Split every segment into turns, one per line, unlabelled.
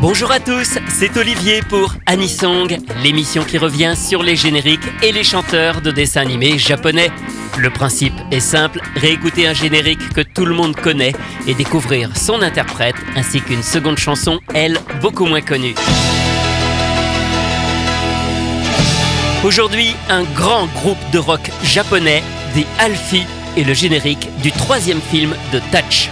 Bonjour à tous, c'est Olivier pour Anisong, l'émission qui revient sur les génériques et les chanteurs de dessins animés japonais. Le principe est simple, réécouter un générique que tout le monde connaît et découvrir son interprète ainsi qu'une seconde chanson, elle, beaucoup moins connue. Aujourd'hui, un grand groupe de rock japonais, The Alfie, est le générique du troisième film de Touch.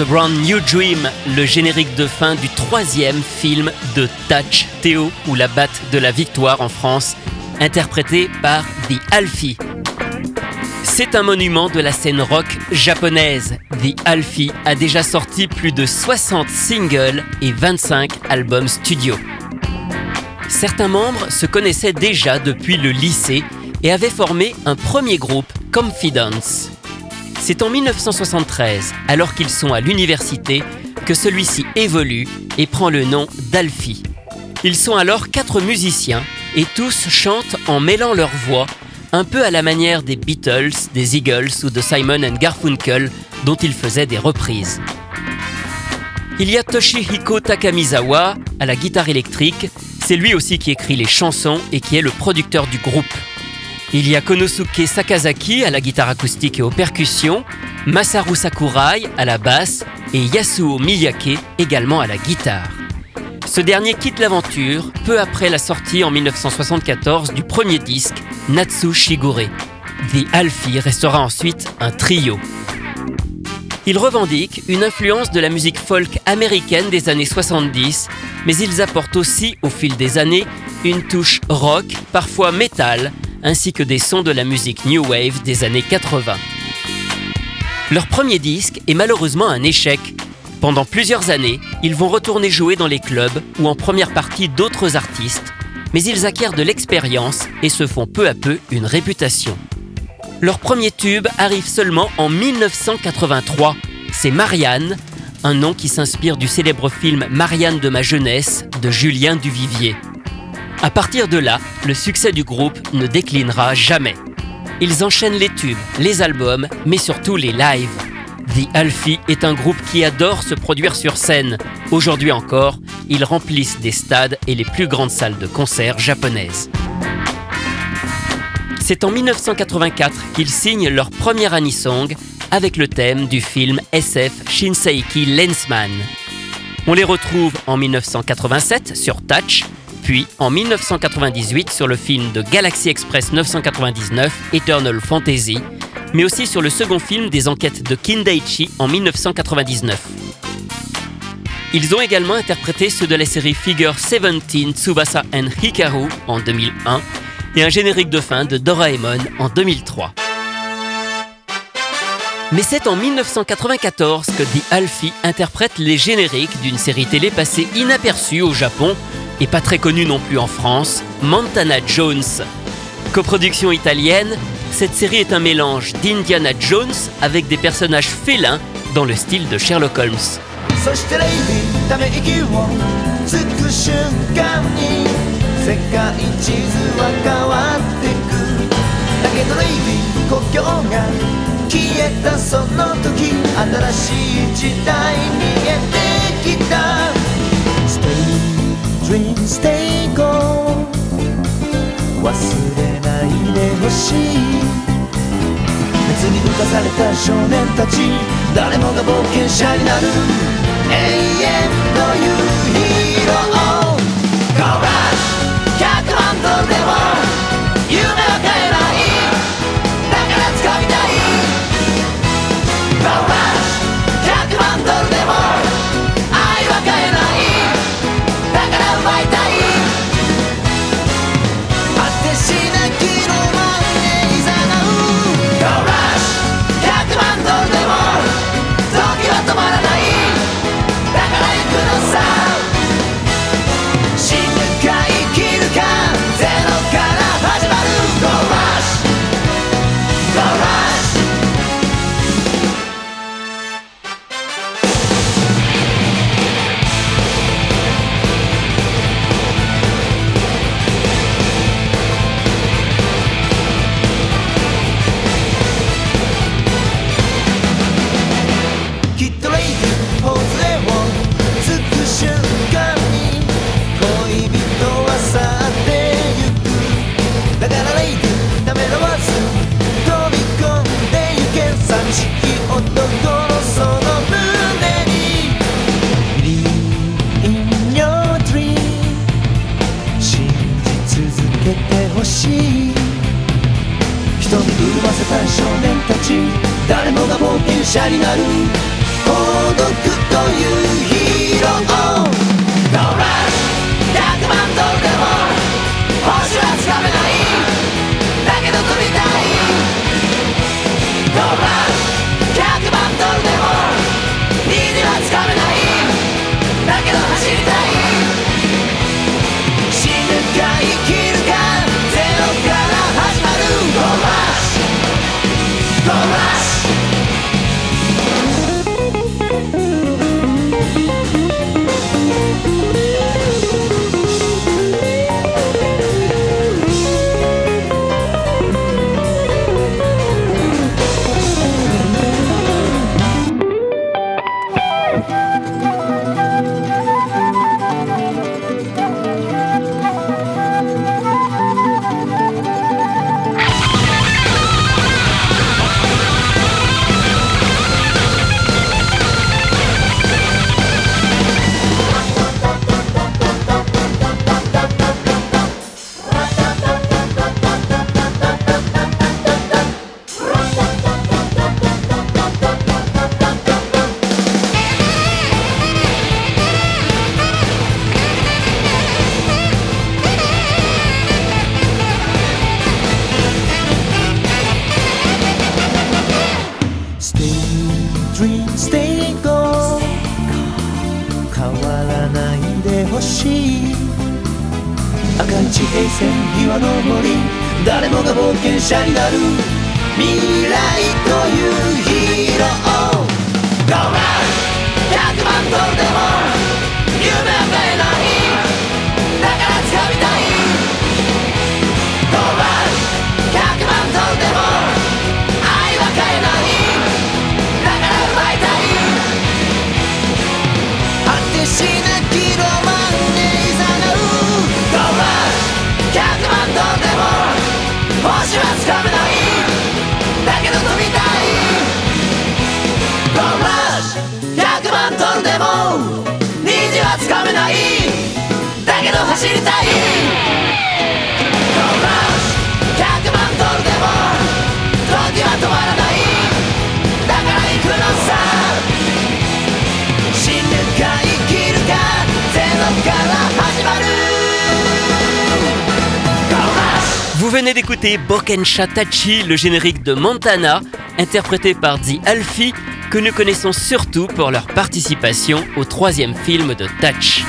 The Brand New Dream,
le générique de fin du troisième film de Touch Théo ou la batte de la victoire en France,
interprété par The Alfie. C'est un monument de la scène rock japonaise. The Alfie a déjà sorti plus de 60 singles et 25 albums studio. Certains membres se connaissaient déjà depuis le lycée et avaient formé un premier groupe, Confidence. C'est en 1973, alors qu'ils sont à l'université, que celui-ci évolue et prend le nom d'Alfie. Ils sont alors quatre musiciens et tous chantent en mêlant leurs voix, un peu à la manière des Beatles, des Eagles ou de Simon Garfunkel, dont ils faisaient des reprises. Il y a Toshihiko Takamizawa à la guitare électrique, c'est lui aussi qui écrit les chansons et qui est le producteur du groupe. Il y a Konosuke Sakazaki à la guitare acoustique et aux percussions, Masaru Sakurai à la basse et Yasuo Miyake également à la guitare. Ce dernier quitte l'aventure peu après la sortie en 1974 du premier disque Natsu Shigure. The Alfie restera ensuite un trio. Ils revendiquent une influence de la musique folk américaine des années 70, mais ils apportent aussi au fil des années une touche rock, parfois métal, ainsi que des sons de la musique New Wave des années 80. Leur premier disque est malheureusement un échec. Pendant plusieurs années, ils vont retourner jouer dans les clubs ou en première partie d'autres artistes, mais ils acquièrent de l'expérience et se font peu à peu une réputation. Leur premier tube arrive seulement en 1983. C'est Marianne, un nom qui s'inspire du célèbre film Marianne de ma jeunesse de Julien Duvivier. À partir de là, le succès du groupe ne déclinera jamais. Ils enchaînent les tubes, les albums, mais surtout les lives. The Alfie est un groupe qui adore se produire sur scène. Aujourd'hui encore, ils remplissent des stades et les plus grandes salles de concert japonaises. C'est en 1984 qu'ils signent leur premier anisong avec le thème du film SF Shinseiki Lensman. On les retrouve en 1987 sur Touch, puis en 1998 sur le film de Galaxy Express 999 Eternal Fantasy, mais aussi sur le second film des enquêtes de Kindaichi en 1999. Ils ont également interprété ceux de la série Figure 17 Tsubasa and Hikaru en 2001 et un générique de fin de Doraemon en 2003. Mais c'est en 1994 que The Alfie interprète les génériques d'une série télé passée inaperçue au Japon et pas très connue non plus en France, Montana Jones. Coproduction italienne, cette série est un mélange d'Indiana Jones avec des personnages félins dans le style de Sherlock Holmes.
Dream stay go 忘れないでほしい。熱に浮かされた少年たち誰もが冒険者になる。永遠という平線日は昇り誰もが冒険者になる未来というヒーロー。
Vous venez d'écouter Bokensha Tachi, le générique de Montana, interprété par The Alfie, que nous connaissons surtout pour leur participation au troisième film de Touch.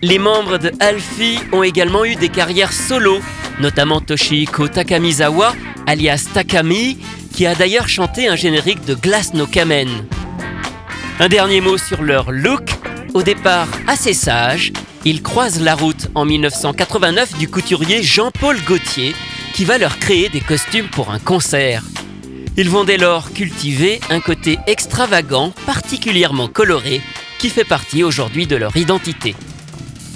Les membres de Alfie ont également eu des carrières solo, notamment Toshihiko Takamizawa, alias Takami, qui a d'ailleurs chanté un générique de Glass no Kamen. Un dernier mot sur leur look. Au départ assez sage, ils croisent la route en 1989 du couturier Jean-Paul Gaultier qui va leur créer des costumes pour un concert. Ils vont dès lors cultiver un côté extravagant, particulièrement coloré, qui fait partie aujourd'hui de leur identité.